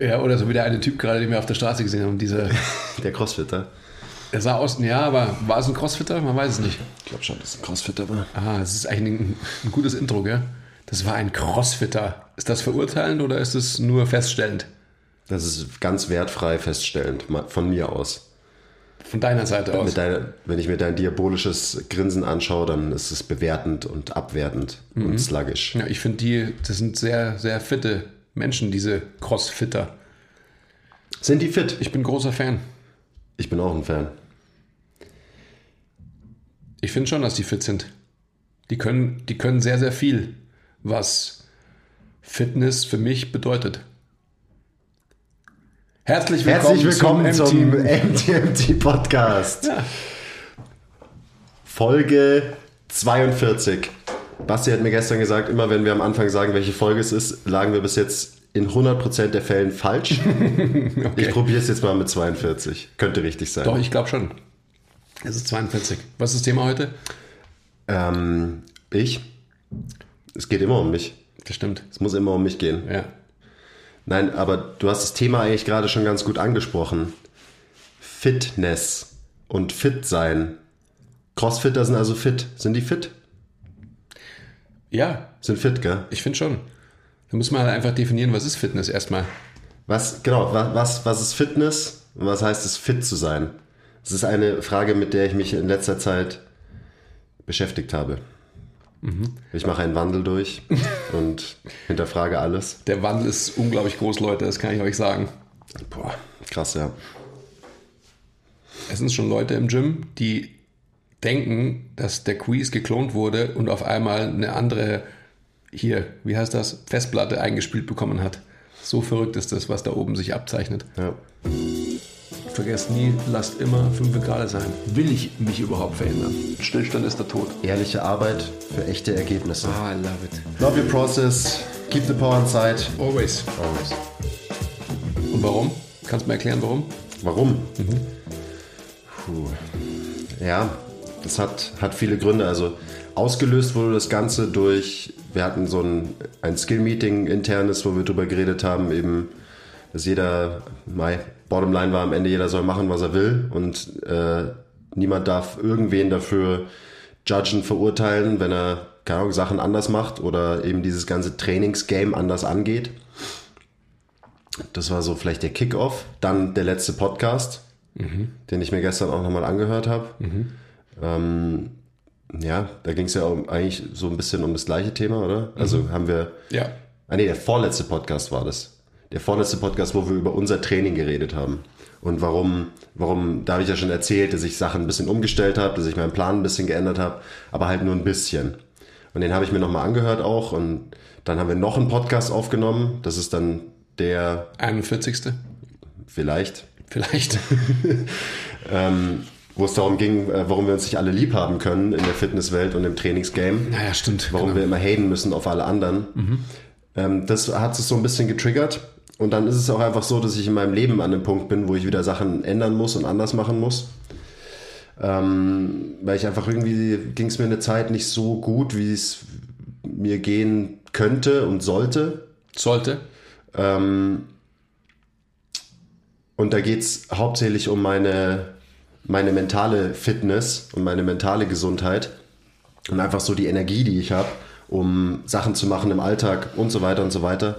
Ja, oder so wie der eine Typ gerade, den wir auf der Straße gesehen haben. Dieser, Der Crossfitter. der sah aus, ja, aber war es ein Crossfitter? Man weiß es nicht. Ich glaube schon, dass es ein Crossfitter war. Ah, das ist eigentlich ein, ein gutes Intro, gell? Das war ein Crossfitter. Ist das verurteilend oder ist es nur feststellend? Das ist ganz wertfrei feststellend, von mir aus. Von deiner Seite aus. Deiner, wenn ich mir dein diabolisches Grinsen anschaue, dann ist es bewertend und abwertend und sluggish. Ja, ich finde die, das sind sehr, sehr fitte Menschen, diese Crossfitter. Sind die fit? Ich bin großer Fan. Ich bin auch ein Fan. Ich finde schon, dass die fit sind. Die können, die können sehr, sehr viel, was Fitness für mich bedeutet. Herzlich willkommen, Herzlich willkommen zum, M-Team. MTMT Podcast. Ja. Folge 42. Basti hat mir gestern gesagt, immer wenn wir am Anfang sagen, welche Folge es ist, lagen wir bis jetzt in 100% der Fällen falsch. Ich probiere es jetzt mal mit 42. Könnte richtig sein. Doch, ich glaube schon. Es ist 42. Was ist das Thema heute? Ähm, ich? Es geht immer um mich. Das stimmt. Es muss immer um mich gehen. Ja. Nein, aber du hast das Thema eigentlich gerade schon ganz gut angesprochen. Fitness und fit sein. Crossfitter sind also fit. Sind die fit? Ja, Sind fit, gell? ich finde schon. Da muss man halt einfach definieren, was ist Fitness erstmal. Was, genau, was, was, ist Fitness und was heißt es, fit zu sein? Das ist eine Frage, mit der ich mich in letzter Zeit beschäftigt habe. Ich mache einen Wandel durch und hinterfrage alles. Der Wandel ist unglaublich groß, Leute, das kann ich euch sagen. Boah, krass, ja. Es sind schon Leute im Gym, die denken, dass der Quiz geklont wurde und auf einmal eine andere, hier, wie heißt das, Festplatte eingespielt bekommen hat. So verrückt ist das, was da oben sich abzeichnet. ja. Vergesst nie, lasst immer 5 Grad sein. Will ich mich überhaupt verändern? Stillstand ist der Tod. Ehrliche Arbeit für echte Ergebnisse. Ah, I love it. Love your process, keep the power inside. Always. Always. Und warum? Kannst du mir erklären, warum? Warum? Puh. Ja, das hat, hat viele Gründe. Also ausgelöst wurde das Ganze durch, wir hatten so ein, ein Skill-Meeting internes, wo wir drüber geredet haben, eben, dass jeder, my Bottomline war am Ende, jeder soll machen, was er will und äh, niemand darf irgendwen dafür judgen, verurteilen, wenn er, keine Ahnung, Sachen anders macht oder eben dieses ganze Trainingsgame anders angeht. Das war so vielleicht der Kickoff. Dann der letzte Podcast, den ich mir gestern auch nochmal angehört habe. Ähm, ja, da ging es ja um, eigentlich so ein bisschen um das gleiche Thema, oder? Also haben wir. Ja. Ah nee, der vorletzte Podcast war das. Der vorletzte Podcast, wo wir über unser Training geredet haben. Und warum, warum, da habe ich ja schon erzählt, dass ich Sachen ein bisschen umgestellt habe, dass ich meinen Plan ein bisschen geändert habe, aber halt nur ein bisschen. Und den habe ich mir nochmal angehört auch. Und dann haben wir noch einen Podcast aufgenommen. Das ist dann der, 41. vielleicht, Vielleicht. ähm, wo es darum ging, äh, warum wir uns nicht alle lieb haben können in der Fitnesswelt und im Trainingsgame. Naja, stimmt. Warum Genau. wir immer haten müssen auf alle anderen. Ähm, das hat es so ein bisschen getriggert. Und dann ist es auch einfach so, dass ich in meinem Leben an dem Punkt bin, wo ich wieder Sachen ändern muss und anders machen muss. Ähm, weil ich einfach irgendwie ging es mir eine Zeit nicht so gut, wie es mir gehen könnte und sollte. Sollte. Ähm, und da geht es hauptsächlich um meine, meine mentale Fitness und meine mentale Gesundheit und einfach so die Energie, die ich habe, um Sachen zu machen im Alltag und so weiter und so weiter.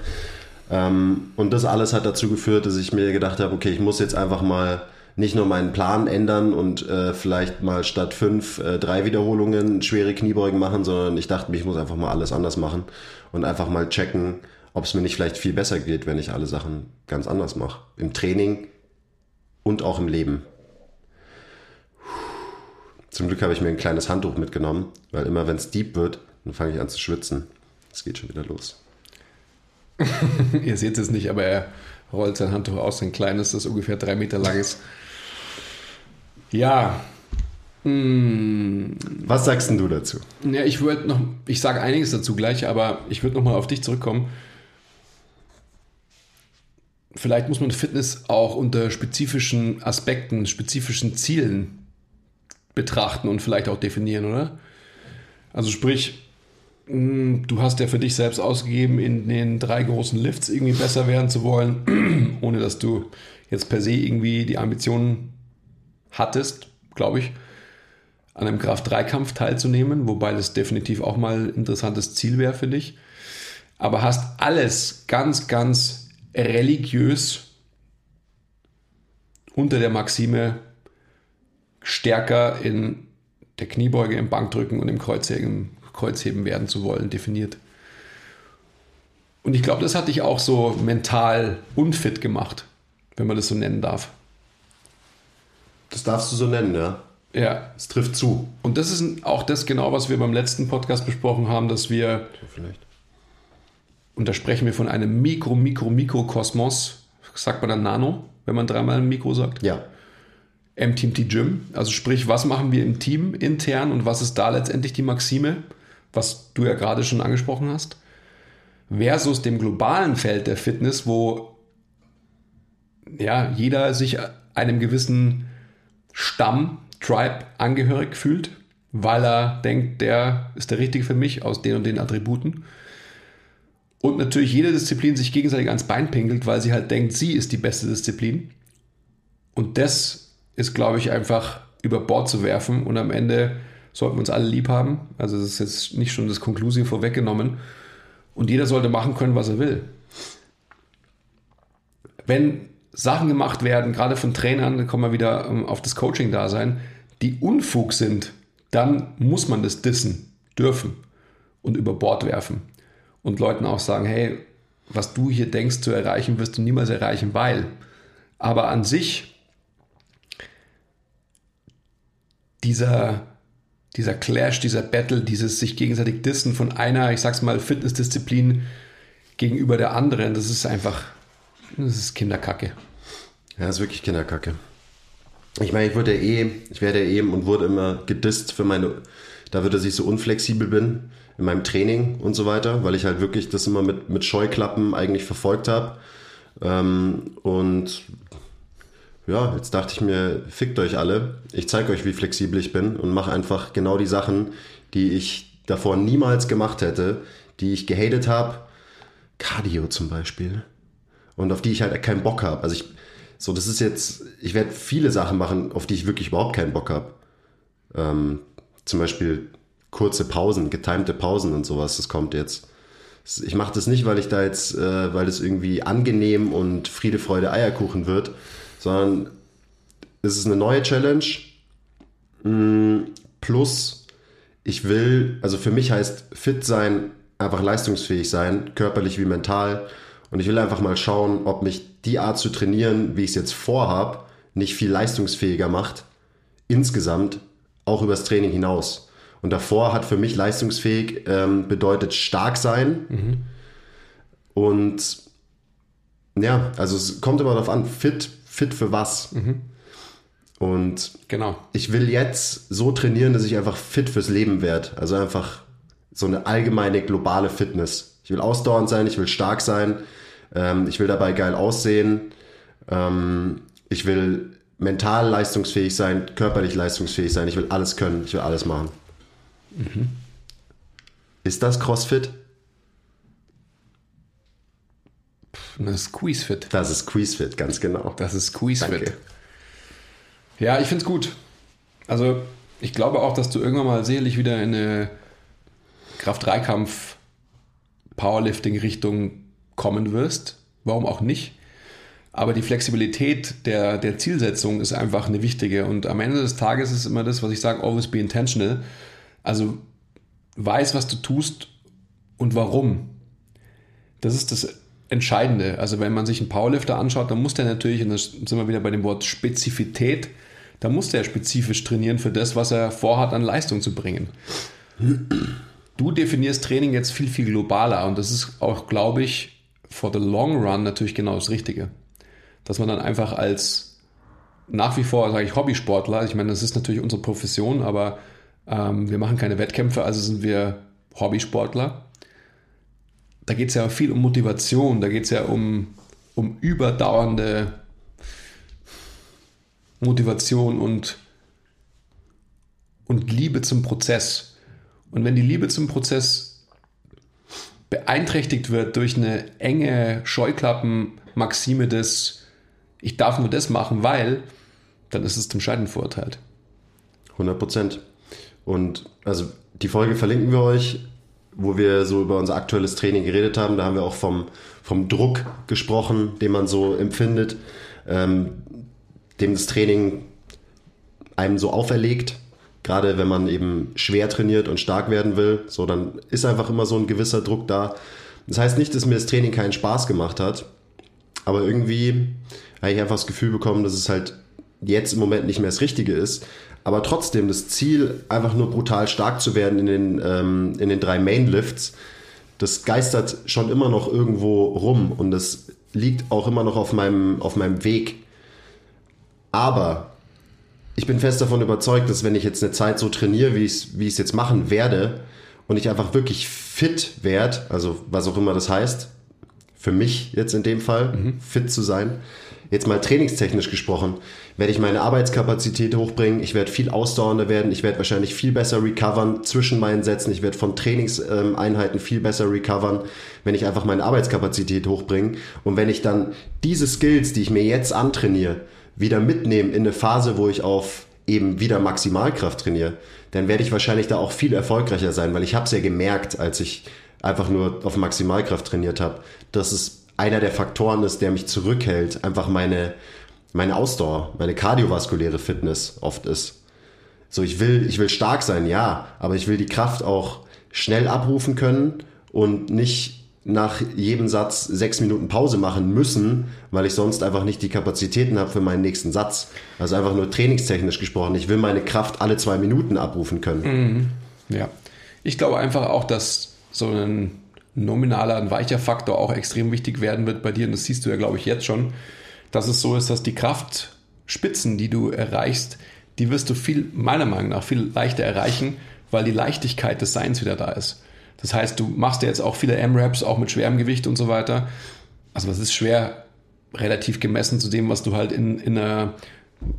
Ähm, und das alles hat dazu geführt, dass ich mir gedacht habe, okay, ich muss jetzt einfach mal nicht nur meinen Plan ändern und äh, vielleicht mal statt fünf, äh, drei Wiederholungen schwere Kniebeugen machen, sondern ich dachte ich muss einfach mal alles anders machen und einfach mal checken, ob es mir nicht vielleicht viel besser geht, wenn ich alle Sachen ganz anders mache. Im Training und auch im Leben. Zum Glück habe ich mir ein kleines Handtuch mitgenommen, weil immer wenn es deep wird, dann fange ich an zu schwitzen. Es geht schon wieder los. Ihr seht es nicht, aber er rollt sein Handtuch aus, ein kleines, das ungefähr drei Meter lang ist. Ja. Hm, Was sagst denn du dazu? ja, ich würde noch, ich sage einiges dazu gleich, aber ich würde noch mal auf dich zurückkommen. Vielleicht muss man Fitness auch unter spezifischen Aspekten, spezifischen Zielen betrachten und vielleicht auch definieren, oder? Also sprich, mm, du hast ja für dich selbst ausgegeben, in den drei großen Lifts irgendwie besser werden zu wollen, ohne dass du jetzt per se irgendwie die Ambitionen hattest, glaube ich, an einem Kraft-3-Kampf teilzunehmen, wobei das definitiv auch mal ein interessantes Ziel wäre für dich. Aber hast alles ganz, ganz religiös unter der Maxime stärker in der Kniebeuge, im Bankdrücken und im Kreuzheben, Kreuzheben werden zu wollen, definiert. Und ich glaube, das hat dich auch so mental unfit gemacht, wenn man das so nennen darf. Das darfst du so nennen, ja. Ja. Es trifft zu. Und das ist auch das genau, was wir beim letzten Podcast besprochen haben, dass wir, Vielleicht. und da sprechen wir von einem Mikro, Mikro, Mikrokosmos, sagt man dann Nano, wenn man dreimal ein Mikro sagt. Ja. MTMT Gym. Also sprich, was machen wir im Team intern und was ist da letztendlich die Maxime, was du ja gerade schon angesprochen hast, versus dem globalen Feld der Fitness, wo ja, jeder sich einem gewissen Stamm, Tribe angehörig fühlt, weil er denkt, der ist der Richtige für mich aus den und den Attributen. Und natürlich jede Disziplin sich gegenseitig ans Bein pinkelt, weil sie halt denkt, sie ist die beste Disziplin. Und das ist, glaube ich, einfach über Bord zu werfen und am Ende sollten wir uns alle lieb haben. Also das ist jetzt nicht schon das Konklusive vorweggenommen. Und jeder sollte machen können, was er will. Wenn Sachen gemacht werden, gerade von Trainern, dann kommen wir wieder ähm, auf das Coaching-Dasein, die Unfug sind, dann muss man das dissen dürfen und über Bord werfen. Und Leuten auch sagen, hey, was du hier denkst zu erreichen, wirst du niemals erreichen, weil. Aber an sich, dieser, dieser Clash, dieser Battle, dieses sich gegenseitig dissen von einer, ich sag's mal, Fitnessdisziplin gegenüber der anderen, das ist einfach, das ist Kinderkacke. Ja, das ist wirklich Kinderkacke. Ich meine, ich wurde eh, ich werde eben und wurde immer gedisst für meine, da wird dass ich so unflexibel bin in meinem Training und so weiter, weil ich halt wirklich das immer mit, mit Scheuklappen eigentlich verfolgt habe. Ähm, und ja, jetzt dachte ich mir, fickt euch alle. Ich zeige euch, wie flexibel ich bin und mache einfach genau die Sachen, die ich davor niemals gemacht hätte, die ich gehatet habe. Cardio zum Beispiel. Und auf die ich halt keinen Bock habe. Also ich, so, das ist jetzt, ich werde viele Sachen machen, auf die ich wirklich überhaupt keinen Bock habe. Ähm, zum Beispiel kurze Pausen, getimte Pausen und sowas, das kommt jetzt. Ich mache das nicht, weil ich da jetzt, äh, weil es irgendwie angenehm und Friede, Freude, Eierkuchen wird, sondern es ist eine neue Challenge. Plus, ich will, also für mich heißt fit sein, einfach leistungsfähig sein, körperlich wie mental. Und ich will einfach mal schauen, ob mich die Art zu trainieren, wie ich es jetzt vorhab, nicht viel leistungsfähiger macht. Insgesamt, auch übers Training hinaus. Und davor hat für mich leistungsfähig ähm, bedeutet stark sein. Mhm. Und ja, also es kommt immer darauf an, fit, fit für was. Mhm. Und genau. ich will jetzt so trainieren, dass ich einfach fit fürs Leben werde. Also einfach so eine allgemeine globale Fitness. Ich will ausdauernd sein, ich will stark sein, ähm, ich will dabei geil aussehen, ähm, ich will mental leistungsfähig sein, körperlich leistungsfähig sein, ich will alles können, ich will alles machen. Mhm. Ist das CrossFit? Das ist Squeezefit. Das ist Squeezefit, ganz genau. Das ist Squeezefit. Ja, ich finde es gut. Also, ich glaube auch, dass du irgendwann mal sicherlich wieder in eine Kraft-3-Kampf Powerlifting-Richtung kommen wirst. Warum auch nicht? Aber die Flexibilität der, der Zielsetzung ist einfach eine wichtige. Und am Ende des Tages ist immer das, was ich sage, always be intentional. Also weiß, was du tust und warum. Das ist das Entscheidende. Also wenn man sich einen Powerlifter anschaut, dann muss der natürlich, und da sind wir wieder bei dem Wort Spezifität, da muss der spezifisch trainieren für das, was er vorhat, an Leistung zu bringen. Du definierst Training jetzt viel, viel globaler und das ist auch, glaube ich, for the long run natürlich genau das Richtige. Dass man dann einfach als nach wie vor, sage ich, Hobbysportler, ich meine, das ist natürlich unsere Profession, aber ähm, wir machen keine Wettkämpfe, also sind wir Hobbysportler. Da geht es ja viel um Motivation, da geht es ja um, um überdauernde Motivation und, und Liebe zum Prozess. Und wenn die Liebe zum Prozess beeinträchtigt wird durch eine enge Scheuklappen-Maxime des ich darf nur das machen, weil, dann ist es zum Scheitern verurteilt. 100 Prozent. Und also die Folge verlinken wir euch, wo wir so über unser aktuelles Training geredet haben. Da haben wir auch vom, vom Druck gesprochen, den man so empfindet, ähm, dem das Training einem so auferlegt. Gerade wenn man eben schwer trainiert und stark werden will, so dann ist einfach immer so ein gewisser Druck da. Das heißt nicht, dass mir das Training keinen Spaß gemacht hat, aber irgendwie habe ich einfach das Gefühl bekommen, dass es halt jetzt im Moment nicht mehr das Richtige ist. Aber trotzdem das Ziel, einfach nur brutal stark zu werden in den, ähm, in den drei Mainlifts, das geistert schon immer noch irgendwo rum und das liegt auch immer noch auf meinem, auf meinem Weg. Aber ich bin fest davon überzeugt, dass wenn ich jetzt eine Zeit so trainiere, wie ich es jetzt machen werde, und ich einfach wirklich fit werde, also was auch immer das heißt, für mich jetzt in dem Fall, mhm. fit zu sein, jetzt mal trainingstechnisch gesprochen, werde ich meine Arbeitskapazität hochbringen, ich werde viel ausdauernder werden, ich werde wahrscheinlich viel besser recovern zwischen meinen Sätzen, ich werde von Trainingseinheiten viel besser recovern, wenn ich einfach meine Arbeitskapazität hochbringe. Und wenn ich dann diese Skills, die ich mir jetzt antrainiere, wieder mitnehme in eine Phase, wo ich auf eben wieder Maximalkraft trainiere, dann werde ich wahrscheinlich da auch viel erfolgreicher sein, weil ich habe es ja gemerkt, als ich einfach nur auf Maximalkraft trainiert habe, dass es einer der Faktoren ist, der mich zurückhält, einfach meine, meine Ausdauer, meine kardiovaskuläre Fitness oft ist. So, ich will, ich will stark sein, ja, aber ich will die Kraft auch schnell abrufen können und nicht nach jedem Satz sechs Minuten Pause machen müssen, weil ich sonst einfach nicht die Kapazitäten habe für meinen nächsten Satz. Also einfach nur trainingstechnisch gesprochen. Ich will meine Kraft alle zwei Minuten abrufen können. Mhm. Ja. Ich glaube einfach auch, dass so ein nominaler, ein weicher Faktor auch extrem wichtig werden wird bei dir. Und das siehst du ja, glaube ich, jetzt schon, dass es so ist, dass die Kraftspitzen, die du erreichst, die wirst du viel, meiner Meinung nach, viel leichter erreichen, weil die Leichtigkeit des Seins wieder da ist. Das heißt, du machst ja jetzt auch viele M-Raps, auch mit schwerem Gewicht und so weiter. Also das ist schwer relativ gemessen zu dem, was du halt in, in einer,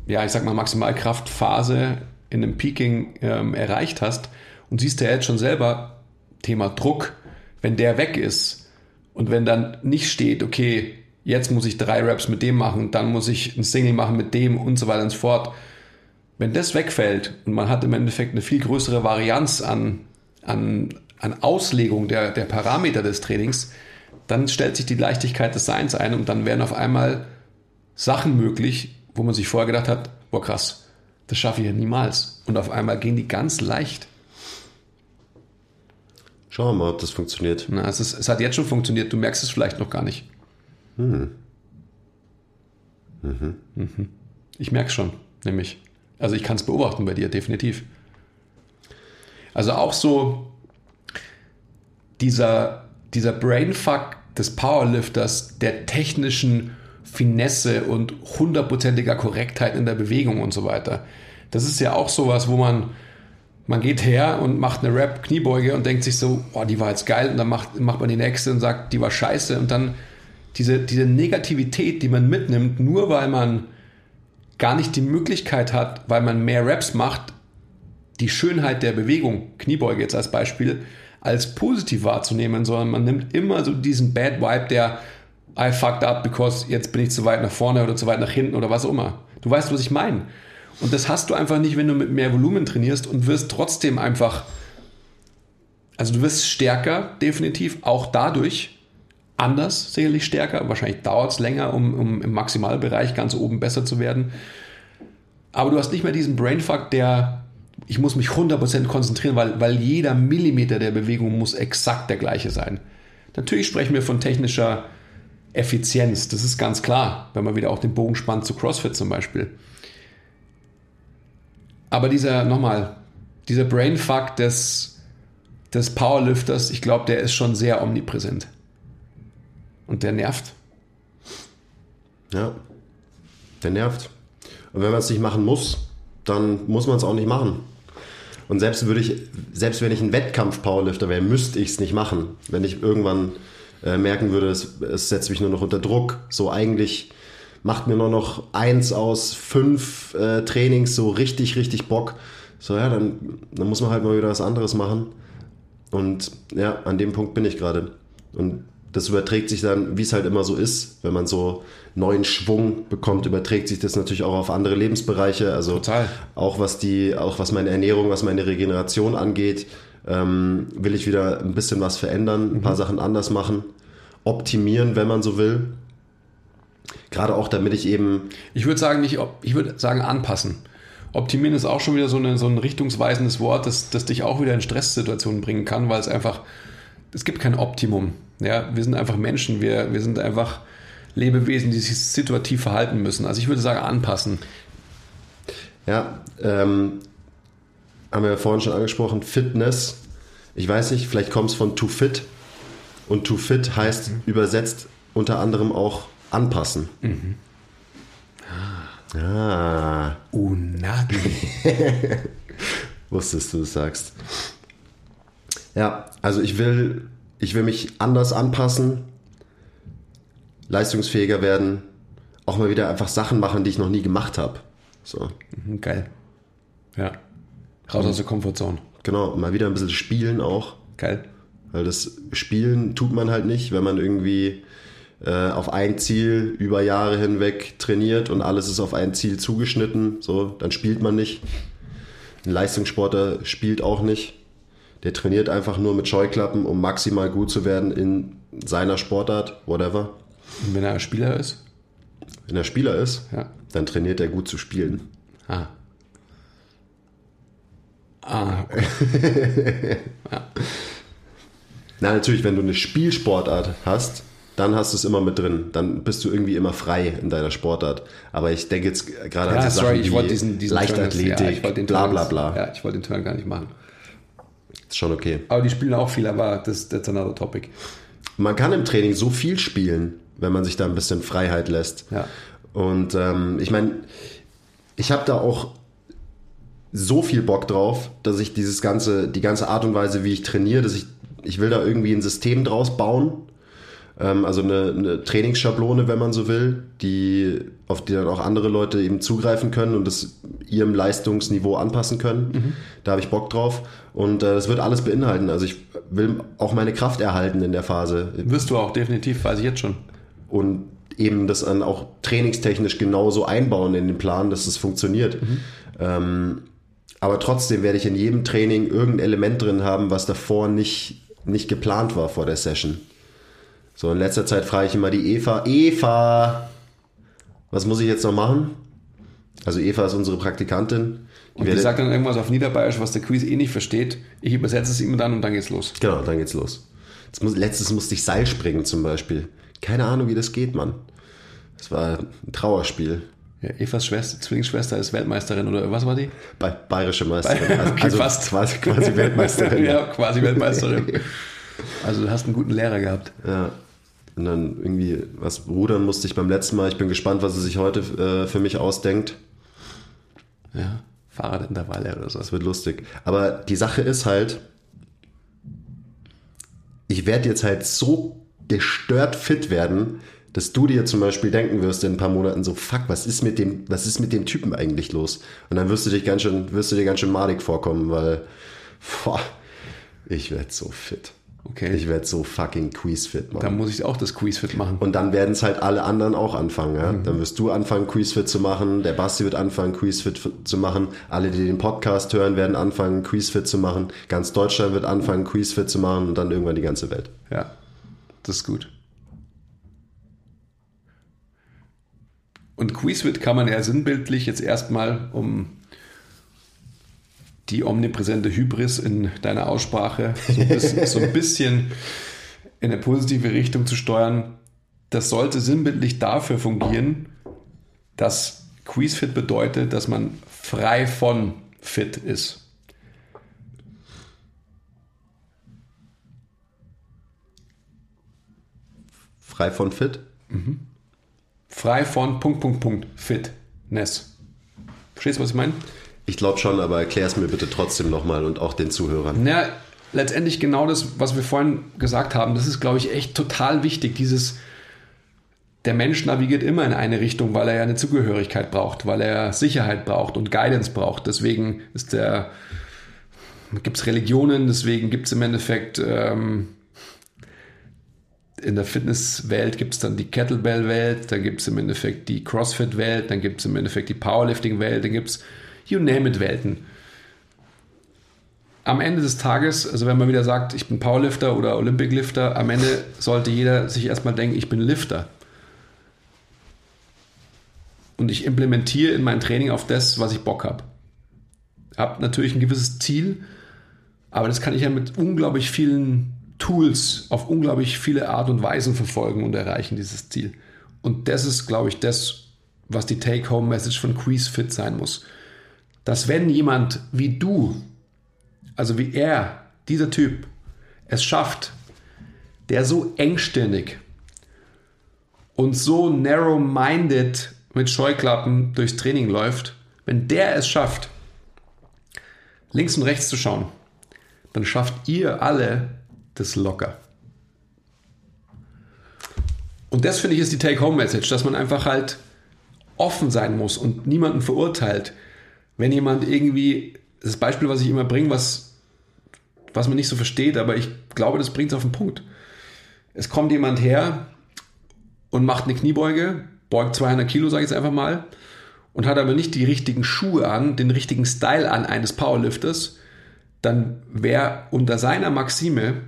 ja, ich sag mal, Maximalkraftphase in einem Peaking ähm, erreicht hast. Und siehst ja jetzt schon selber, Thema Druck, wenn der weg ist und wenn dann nicht steht, okay, jetzt muss ich drei Raps mit dem machen, dann muss ich ein Single machen mit dem und so weiter und so fort. Wenn das wegfällt und man hat im Endeffekt eine viel größere Varianz an, an, an Auslegung der, der Parameter des Trainings, dann stellt sich die Leichtigkeit des Seins ein und dann werden auf einmal Sachen möglich, wo man sich vorher gedacht hat, boah krass, das schaffe ich ja niemals. Und auf einmal gehen die ganz leicht. Schauen wir mal, ob das funktioniert. Na, es, ist, es hat jetzt schon funktioniert, du merkst es vielleicht noch gar nicht. Hm. Mhm. Mhm. Ich merke es schon, nämlich. Also ich kann es beobachten bei dir, definitiv. Also auch so dieser, dieser Brainfuck des Powerlifters, der technischen Finesse und hundertprozentiger Korrektheit in der Bewegung und so weiter. Das ist ja auch sowas, wo man man geht her und macht eine Rap-Kniebeuge und denkt sich so, oh, die war jetzt geil und dann macht, macht man die nächste und sagt, die war scheiße und dann diese, diese Negativität, die man mitnimmt, nur weil man gar nicht die Möglichkeit hat, weil man mehr Raps macht, die Schönheit der Bewegung, Kniebeuge jetzt als Beispiel, als positiv wahrzunehmen, sondern man nimmt immer so diesen Bad Vibe, der I fucked up because jetzt bin ich zu weit nach vorne oder zu weit nach hinten oder was auch immer. Du weißt, was ich meine. Und das hast du einfach nicht, wenn du mit mehr Volumen trainierst und wirst trotzdem einfach, also du wirst stärker, definitiv, auch dadurch anders, sicherlich stärker. Wahrscheinlich dauert es länger, um, um im Maximalbereich ganz oben besser zu werden. Aber du hast nicht mehr diesen Brainfuck, der, ich muss mich 100% konzentrieren, weil, weil jeder Millimeter der Bewegung muss exakt der gleiche sein. Natürlich sprechen wir von technischer Effizienz, das ist ganz klar, wenn man wieder auch den Bogen spannt zu CrossFit zum Beispiel. Aber dieser, nochmal, dieser Brainfuck des, des Powerlifters, ich glaube, der ist schon sehr omnipräsent. Und der nervt. Ja, der nervt. Und wenn man es nicht machen muss, dann muss man es auch nicht machen. Und selbst würde ich, selbst wenn ich ein Wettkampf-Powerlifter wäre, müsste ich es nicht machen. Wenn ich irgendwann äh, merken würde, es, es setzt mich nur noch unter Druck. So eigentlich macht mir nur noch eins aus fünf äh, Trainings so richtig, richtig Bock. So, ja, dann, dann muss man halt mal wieder was anderes machen. Und ja, an dem Punkt bin ich gerade. Und das überträgt sich dann, wie es halt immer so ist, wenn man so neuen Schwung bekommt, überträgt sich das natürlich auch auf andere Lebensbereiche. Also Total. auch was die, auch was meine Ernährung, was meine Regeneration angeht, ähm, will ich wieder ein bisschen was verändern, ein paar Sachen anders machen, optimieren, wenn man so will. Gerade auch, damit ich eben Ich würde sagen, nicht, ich würde sagen anpassen. Optimieren ist auch schon wieder so, eine, so ein richtungsweisendes Wort, das, das dich auch wieder in Stresssituationen bringen kann, weil es einfach, es gibt kein Optimum. Ja, wir sind einfach Menschen, wir, wir sind einfach Lebewesen, die sich situativ verhalten müssen. Also ich würde sagen anpassen. Ja, ähm, haben wir ja vorhin schon angesprochen, Fitness. Ich weiß nicht, vielleicht kommt es von too fit. Und too fit heißt übersetzt unter anderem auch anpassen. Ah, Unagi. wusstest du es sagst. Ja, also ich will, ich will mich anders anpassen, leistungsfähiger werden, auch mal wieder einfach Sachen machen, die ich noch nie gemacht habe. So, Mhm, Geil. Ja. Raus aus der Komfortzone. genau, mal wieder ein bisschen spielen auch. Geil. Weil das Spielen tut man halt nicht, wenn man irgendwie äh, auf ein Ziel über Jahre hinweg trainiert und alles ist auf ein Ziel zugeschnitten. So, dann spielt man nicht. Ein Leistungssportler spielt auch nicht. Der trainiert einfach nur mit Scheuklappen, um maximal gut zu werden in seiner Sportart, whatever. Und wenn er Spieler ist? Wenn er Spieler ist, Ja. dann trainiert er gut zu spielen. Ah. Ah, okay. Na, natürlich, wenn du eine Spielsportart hast, dann hast du es immer mit drin. Dann bist du irgendwie immer frei in deiner Sportart. Aber ich denke jetzt gerade an Ja, so sorry, Sachen ich wie wollte diesen, diesen Leichtathletik, Turn ja, ich wollte den bla Turn bla bla. Ja, ich wollte den Turn gar nicht machen. Ist schon okay. Aber die spielen auch viel, aber das that's another topic. Man kann im Training so viel spielen, wenn man sich da ein bisschen Freiheit lässt. Ja. Und ähm, ich meine, ich habe da auch so viel Bock drauf, dass ich dieses ganze, die ganze Art und Weise, wie ich trainiere, dass ich, ich will da irgendwie ein System draus bauen. Ähm, also eine, eine Trainingsschablone, wenn man so will, die, auf die dann auch andere Leute eben zugreifen können und das ihrem Leistungsniveau anpassen können. Da habe ich Bock drauf. Und äh, das wird alles beinhalten. Also ich will auch meine Kraft erhalten in der Phase. Wirst du auch, definitiv, weiß ich jetzt schon. und eben das dann auch trainingstechnisch genauso einbauen in den Plan, dass es funktioniert. Ähm, aber trotzdem werde ich in jedem Training irgendein Element drin haben, was davor nicht, nicht geplant war vor der Session. So, in letzter Zeit frage ich immer die Eva, Eva, was muss ich jetzt noch machen? Also Eva ist unsere Praktikantin. Die Und die sagt dann irgendwas auf Niederbayerisch, was der Quiz eh nicht versteht. Ich übersetze es ihm dann und dann geht's los. Genau, dann geht's los. Muss, letztes musste ich Seil springen zum Beispiel. Keine Ahnung, wie das geht, Mann. Das war ein Trauerspiel. Ja, Evas Schwester, Zwillingsschwester ist Weltmeisterin oder was war die? Bei bayerische Meisterin. Also, Okay, also fast. quasi, quasi Weltmeisterin. ja, quasi Weltmeisterin. Also du hast einen guten Lehrer gehabt. ja. Und dann irgendwie was rudern musste ich beim letzten Mal. Ich bin gespannt, was sie sich heute äh, für mich ausdenkt. Ja, Fahrradintervalle oder so. Das wird lustig. Aber die Sache ist halt, ich werde jetzt halt so gestört fit werden, dass du dir zum Beispiel denken wirst in ein paar Monaten so, fuck, was ist mit dem, was ist mit dem Typen eigentlich los? Und dann wirst du dich ganz schön, wirst du dir ganz schön madig vorkommen, weil, boah, ich werde so fit. Okay. Ich werde so fucking Quizfit, Mann. Dann muss ich auch das Quiz fit machen. Und dann werden es halt alle anderen auch anfangen. Ja? Dann wirst du anfangen, Quizfit zu machen. Der Basti wird anfangen, Quizfit zu machen. Alle, die den Podcast hören, werden anfangen, Quizfit zu machen. Ganz Deutschland wird anfangen, Quizfit zu machen und dann irgendwann die ganze Welt. Ja, das ist gut. Und Quizwit kann man ja sinnbildlich jetzt erstmal, um die omnipräsente Hybris in deiner Aussprache so ein bisschen, so ein bisschen in eine positive Richtung zu steuern. Das sollte sinnbildlich dafür fungieren, dass Quizfit bedeutet, dass man frei von fit ist. Frei von Fit? Frei von Punkt, Punkt, Punkt, Fitness. Verstehst du, was ich meine? Ich glaube schon, aber erklär es mir bitte trotzdem nochmal und auch den Zuhörern. Na, letztendlich genau das, was wir vorhin gesagt haben. Das ist, glaube ich, echt total wichtig. Dieses, der Mensch navigiert immer in eine Richtung, weil er ja eine Zugehörigkeit braucht, weil er Sicherheit braucht und Guidance braucht. Deswegen ist der, gibt es Religionen, deswegen gibt es im Endeffekt ähm, in der Fitnesswelt gibt es dann die Kettlebell-Welt, dann gibt es im Endeffekt die CrossFit-Welt, dann gibt es im Endeffekt die Powerlifting-Welt, dann gibt es You name it Welten. Am Ende des Tages, also wenn man wieder sagt, ich bin Powerlifter oder Olympic-Lifter, am Ende sollte jeder sich erstmal denken, ich bin Lifter. Und ich implementiere in mein Training auf das, was ich Bock habe. Habe natürlich ein gewisses Ziel, aber das kann ich ja mit unglaublich vielen Tools auf unglaublich viele Art und Weisen verfolgen und erreichen, dieses Ziel. Und das ist, glaube ich, das, was die Take-Home-Message von Quiz Fit sein muss. Dass wenn jemand wie du, also wie er, dieser Typ, es schafft, der so engstirnig und so narrow-minded mit Scheuklappen durchs Training läuft, wenn der es schafft, links und rechts zu schauen, dann schafft ihr alle das locker. Und das finde ich ist die Take-Home-Message, dass man einfach halt offen sein muss und niemanden verurteilt. Wenn jemand irgendwie, das Beispiel, was ich immer bringe, was, was man nicht so versteht, aber ich glaube, das bringt es auf den Punkt. Es kommt jemand her und macht eine Kniebeuge, beugt 200 Kilo, sage ich jetzt einfach mal, und hat aber nicht die richtigen Schuhe an, den richtigen Style an eines Powerlifters, dann wäre unter seiner Maxime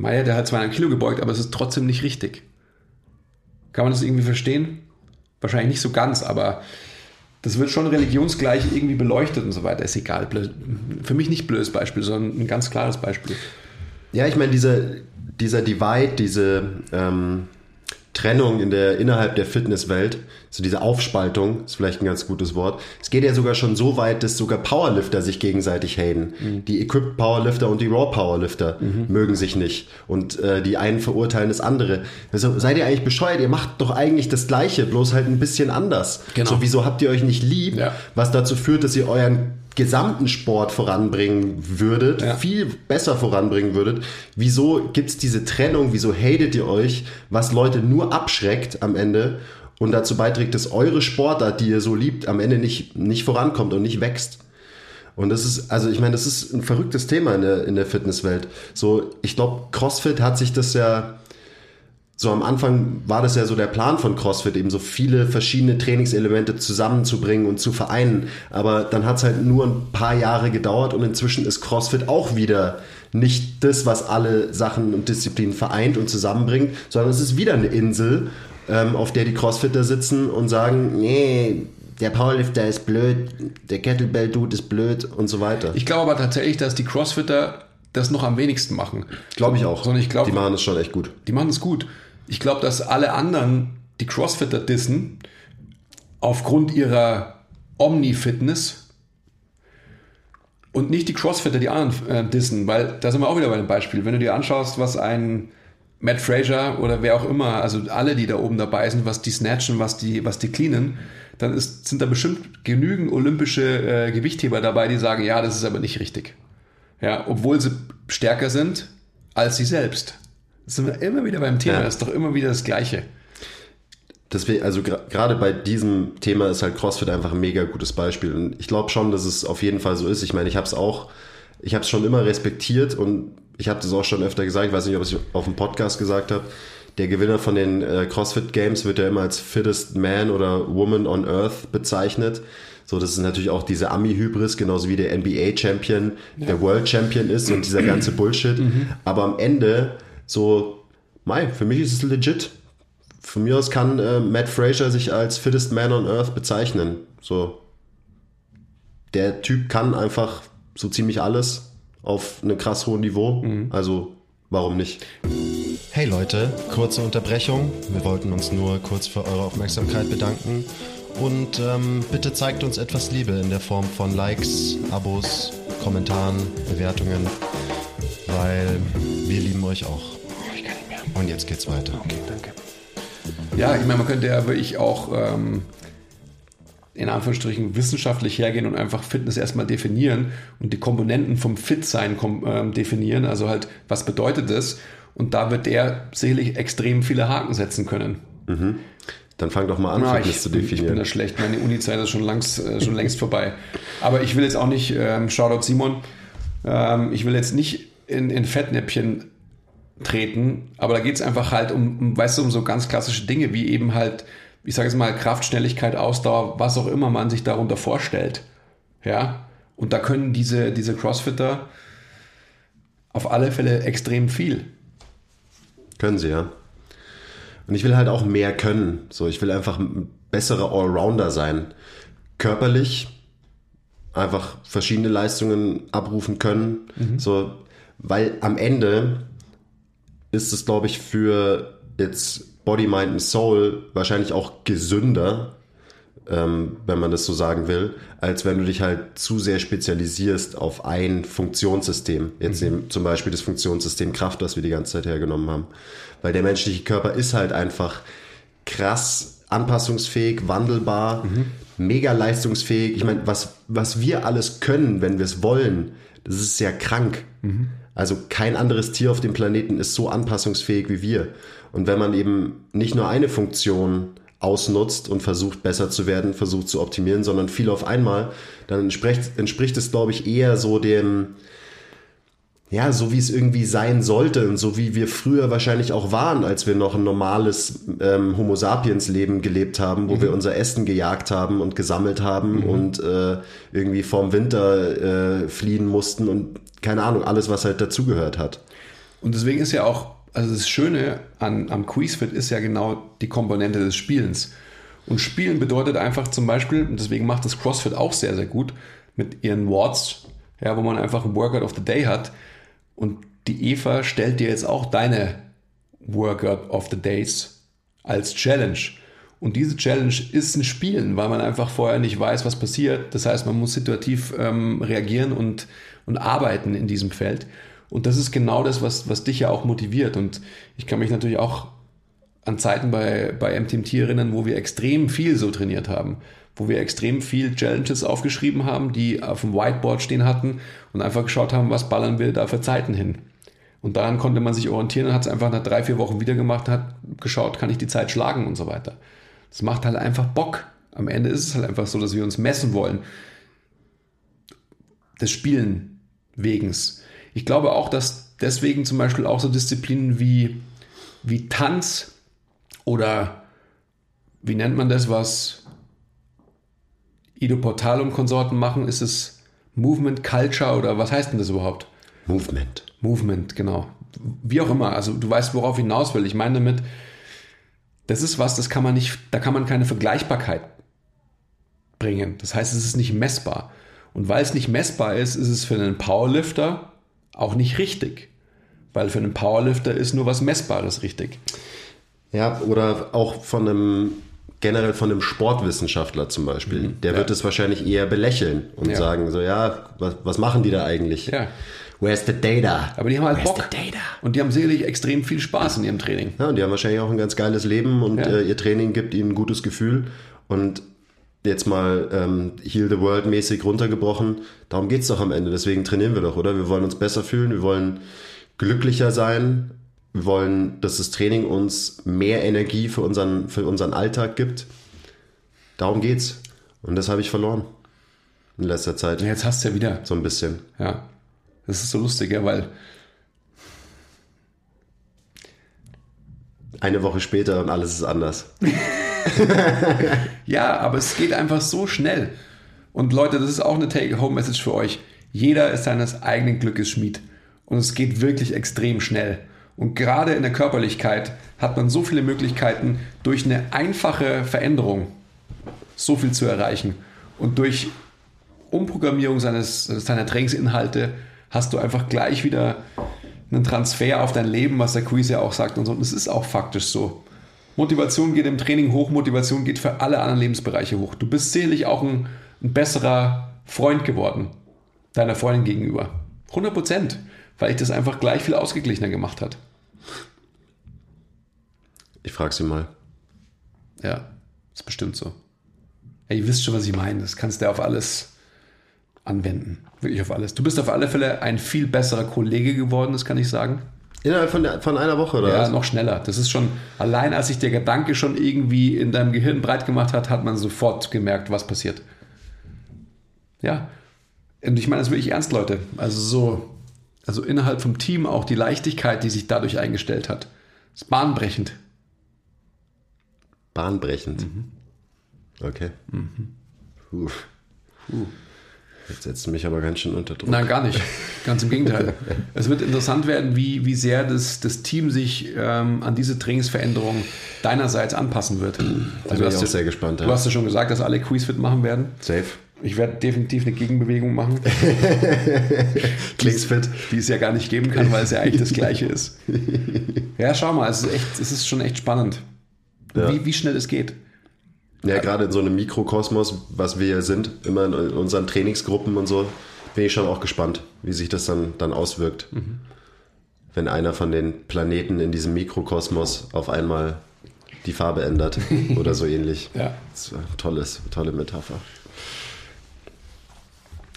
Meier, der hat 200 Kilo gebeugt, aber es ist trotzdem nicht richtig. Kann man das irgendwie verstehen? Wahrscheinlich nicht so ganz, aber das wird schon religionsgleich irgendwie beleuchtet und so weiter. Ist egal. Für mich nicht blödes Beispiel, sondern ein ganz klares Beispiel. Ja, ich meine, dieser, dieser Divide, diese, ähm, Trennung in der, innerhalb der Fitnesswelt, so diese Aufspaltung, ist vielleicht ein ganz gutes Wort. Es geht ja sogar schon so weit, dass sogar Powerlifter sich gegenseitig haten. Mhm. Die Equipped Powerlifter und die Raw Powerlifter mhm. mögen sich nicht. Und äh, die einen verurteilen das andere. Also seid ihr eigentlich bescheuert? Ihr macht doch eigentlich das Gleiche, bloß halt ein bisschen anders. Genau. So, wieso habt ihr euch nicht lieb? Ja. Was dazu führt, dass ihr euren gesamten Sport voranbringen würdet, ja. viel besser voranbringen würdet. Wieso gibt es diese Trennung? Wieso hatet ihr euch, was Leute nur abschreckt am Ende und dazu beiträgt, dass eure Sportart, die ihr so liebt, am Ende nicht, nicht vorankommt und nicht wächst? Und das ist, also ich meine, das ist ein verrücktes Thema in der, in der Fitnesswelt. So, ich glaube, CrossFit hat sich das ja so am Anfang war das ja so der Plan von CrossFit, eben so viele verschiedene Trainingselemente zusammenzubringen und zu vereinen. Aber dann hat es halt nur ein paar Jahre gedauert und inzwischen ist CrossFit auch wieder nicht das, was alle Sachen und Disziplinen vereint und zusammenbringt, sondern es ist wieder eine Insel, ähm, auf der die Crossfitter sitzen und sagen, nee, der Powerlifter ist blöd, der Kettlebell-Dude ist blöd und so weiter. Ich glaube aber tatsächlich, dass die Crossfitter das noch am wenigsten machen. Glaube ich auch. Sondern ich glaube, die machen es schon echt gut. Die machen es gut. Ich glaube, dass alle anderen, die Crossfitter dissen, aufgrund ihrer Omni-Fitness und nicht die Crossfitter, die anderen äh, dissen, weil da sind wir auch wieder bei dem Beispiel. Wenn du dir anschaust, was ein Matt Fraser oder wer auch immer, also alle, die da oben dabei sind, was die snatchen, was die, was die cleanen, dann ist, sind da bestimmt genügend olympische äh, Gewichtheber dabei, die sagen, ja, das ist aber nicht richtig. Ja, obwohl sie stärker sind als sie selbst sind wir immer wieder beim Thema, ja. das ist doch immer wieder das Gleiche. Deswegen, also gerade bei diesem Thema ist halt CrossFit einfach ein mega gutes Beispiel. Und ich glaube schon, dass es auf jeden Fall so ist. Ich meine, ich habe es auch, ich habe es schon immer respektiert und ich habe das auch schon öfter gesagt, ich weiß nicht, ob ich auf dem Podcast gesagt habe. Der Gewinner von den äh, CrossFit Games wird ja immer als fittest man oder woman on earth bezeichnet. So, das ist natürlich auch diese Ami-Hybris, genauso wie der NBA-Champion, ja. der World Champion ist und dieser ganze Bullshit. Mhm. Aber am Ende so, mei, für mich ist es legit. Von mir aus kann äh, Matt Fraser sich als fittest man on earth bezeichnen. So, der Typ kann einfach so ziemlich alles auf einem krass hohen Niveau. Mhm. Also, warum nicht? Hey Leute, kurze Unterbrechung. Wir wollten uns nur kurz für eure Aufmerksamkeit bedanken. Und ähm, bitte zeigt uns etwas Liebe in der Form von Likes, Abos, Kommentaren, Bewertungen, weil wir lieben euch auch. Und jetzt geht's weiter. Okay, danke. Ja, ich meine, man könnte ja wirklich auch ähm, in Anführungsstrichen wissenschaftlich hergehen und einfach Fitness erstmal definieren und die Komponenten vom Fit-Sein ähm, definieren. Also halt, was bedeutet das? Und da wird er sicherlich extrem viele Haken setzen können. Mhm. Dann fang doch mal an, Na, Fitness ich, zu definieren. Ich bin da schlecht. Meine Uni-Zeit ist schon, langs, äh, schon längst vorbei. Aber ich will jetzt auch nicht, ähm, Shoutout Simon, ähm, ich will jetzt nicht in, in Fettnäppchen treten. Aber da geht es einfach halt um, um, weißt du, um so ganz klassische Dinge, wie eben halt, ich sage jetzt mal, Kraft, Schnelligkeit, Ausdauer, was auch immer man sich darunter vorstellt. Ja. Und da können diese, diese Crossfitter auf alle Fälle extrem viel. Können sie, ja. Und ich will halt auch mehr können. So, ich will einfach ein besserer Allrounder sein. Körperlich einfach verschiedene Leistungen abrufen können. Mhm. So, weil am Ende ist es, glaube ich, für jetzt Body, Mind und Soul wahrscheinlich auch gesünder, ähm, wenn man das so sagen will, als wenn du dich halt zu sehr spezialisierst auf ein Funktionssystem. Jetzt mhm. zum Beispiel das Funktionssystem Kraft, was wir die ganze Zeit hergenommen haben. Weil der menschliche Körper ist halt einfach krass anpassungsfähig, wandelbar, mhm. mega leistungsfähig. Ich meine, was, was wir alles können, wenn wir es wollen, das ist sehr krank. Mhm. Also kein anderes Tier auf dem Planeten ist so anpassungsfähig wie wir. Und wenn man eben nicht nur eine Funktion ausnutzt und versucht besser zu werden, versucht zu optimieren, sondern viel auf einmal, dann entspricht, entspricht es, glaube ich, eher so dem, ja, so wie es irgendwie sein sollte und so wie wir früher wahrscheinlich auch waren, als wir noch ein normales ähm, Homo sapiens Leben gelebt haben, wo mhm. wir unser Essen gejagt haben und gesammelt haben mhm. und äh, irgendwie vorm Winter äh, fliehen mussten und keine Ahnung, alles, was halt dazugehört hat. Und deswegen ist ja auch also das Schöne an, am Quizfit ist ja genau die Komponente des Spielens. Und Spielen bedeutet einfach zum Beispiel, und deswegen macht das CrossFit auch sehr, sehr gut, mit ihren Wards, ja, wo man einfach ein Workout of the Day hat. Und die Eva stellt dir jetzt auch deine Workout of the Days als Challenge. Und diese Challenge ist ein Spielen, weil man einfach vorher nicht weiß, was passiert. Das heißt, man muss situativ ähm, reagieren und, und arbeiten in diesem Feld. Und das ist genau das, was, was dich ja auch motiviert. Und ich kann mich natürlich auch an Zeiten bei, bei MTMT erinnern, wo wir extrem viel so trainiert haben, wo wir extrem viel Challenges aufgeschrieben haben, die auf dem Whiteboard stehen hatten und einfach geschaut haben, was ballern wir da für Zeiten hin. Und daran konnte man sich orientieren und hat es einfach nach drei, vier Wochen wieder gemacht, hat geschaut, kann ich die Zeit schlagen und so weiter. Das macht halt einfach Bock. Am Ende ist es halt einfach so, dass wir uns messen wollen. Des Spielen wegens. Ich glaube auch, dass deswegen zum Beispiel auch so Disziplinen wie, wie Tanz oder wie nennt man das, was Ido Portal und Konsorten machen? Ist es Movement Culture oder was heißt denn das überhaupt? Movement. Movement, genau. Wie auch immer. Also du weißt, worauf ich hinaus will. Ich meine damit, das ist was, das kann man nicht, da kann man keine Vergleichbarkeit bringen. Das heißt, es ist nicht messbar. Und weil es nicht messbar ist, ist es für einen Powerlifter auch nicht richtig. Weil für einen Powerlifter ist nur was Messbares richtig. Ja, oder auch von einem, generell von einem Sportwissenschaftler zum Beispiel. Mhm, Der ja. wird es wahrscheinlich eher belächeln und ja. sagen so, ja, was, was machen die da eigentlich? Ja. Where's the data? Aber die haben halt Where's Bock. Und die haben sicherlich extrem viel Spaß in ihrem Training. Ja, und die haben wahrscheinlich auch ein ganz geiles Leben und äh, ihr Training gibt ihnen ein gutes Gefühl. Und jetzt mal ähm, Heal the World mäßig runtergebrochen. Darum geht's doch am Ende. Deswegen trainieren wir doch, oder? Wir wollen uns besser fühlen, wir wollen glücklicher sein, wir wollen, dass das Training uns mehr Energie für unseren, für unseren Alltag gibt. Darum geht's. Und das habe ich verloren in letzter Zeit. Jetzt hast du ja wieder. So ein bisschen. Ja. Das ist so lustig, ja, weil. Eine Woche später und alles ist anders. ja, aber es geht einfach so schnell. Und Leute, das ist auch eine Take-Home-Message für euch. Jeder ist seines eigenen Glückes Schmied. Und es geht wirklich extrem schnell. Und gerade in der Körperlichkeit hat man so viele Möglichkeiten, durch eine einfache Veränderung so viel zu erreichen. Und durch Umprogrammierung seines, seiner Trainingsinhalte hast du einfach gleich wieder einen Transfer auf dein Leben, was der Quiz ja auch sagt und so. Und es ist auch faktisch so. Motivation geht im Training hoch, Motivation geht für alle anderen Lebensbereiche hoch. Du bist sicherlich auch ein, ein besserer Freund geworden, deiner Freundin gegenüber. 100 Prozent, weil ich das einfach gleich viel ausgeglichener gemacht hat. Ich frage sie mal. Ja, ist bestimmt so. Ja, ihr wisst schon, was ich meine. Das kannst du auf alles anwenden. Wirklich auf alles. Du bist auf alle Fälle ein viel besserer Kollege geworden, das kann ich sagen. Innerhalb von, der, von einer Woche, oder? Ja, was? noch schneller. Das ist schon, allein als sich der Gedanke schon irgendwie in deinem Gehirn breit gemacht hat, hat man sofort gemerkt, was passiert. Ja. Und ich meine das wirklich ernst, Leute. Also so, Also innerhalb vom Team auch die Leichtigkeit, die sich dadurch eingestellt hat. Das ist bahnbrechend. Bahnbrechend. Okay. Puh. Puh. Jetzt setzt mich aber ganz schön unter Druck. Nein, gar nicht. Ganz im Gegenteil. es wird interessant werden, wie, wie sehr das, das Team sich ähm, an diese Trainingsveränderung deinerseits anpassen wird. Da bin ich hast auch ja- sehr gespannt. Du Ja. hast ja schon gesagt, dass alle Quizfit machen werden. Safe. Ich werde definitiv eine Gegenbewegung machen, Klingt fit. die es ja gar nicht geben kann, weil es ja eigentlich das Gleiche ist. Ja, schau mal, es ist, echt, es ist schon echt spannend, Ja. wie, wie schnell es geht. Ja, gerade in so einem Mikrokosmos, was wir hier sind, immer in unseren Trainingsgruppen und so, bin ich schon auch gespannt, wie sich das dann, dann auswirkt. Wenn einer von den Planeten in diesem Mikrokosmos auf einmal die Farbe ändert oder so ähnlich. Ja. Das ist tolles, tolle Metapher.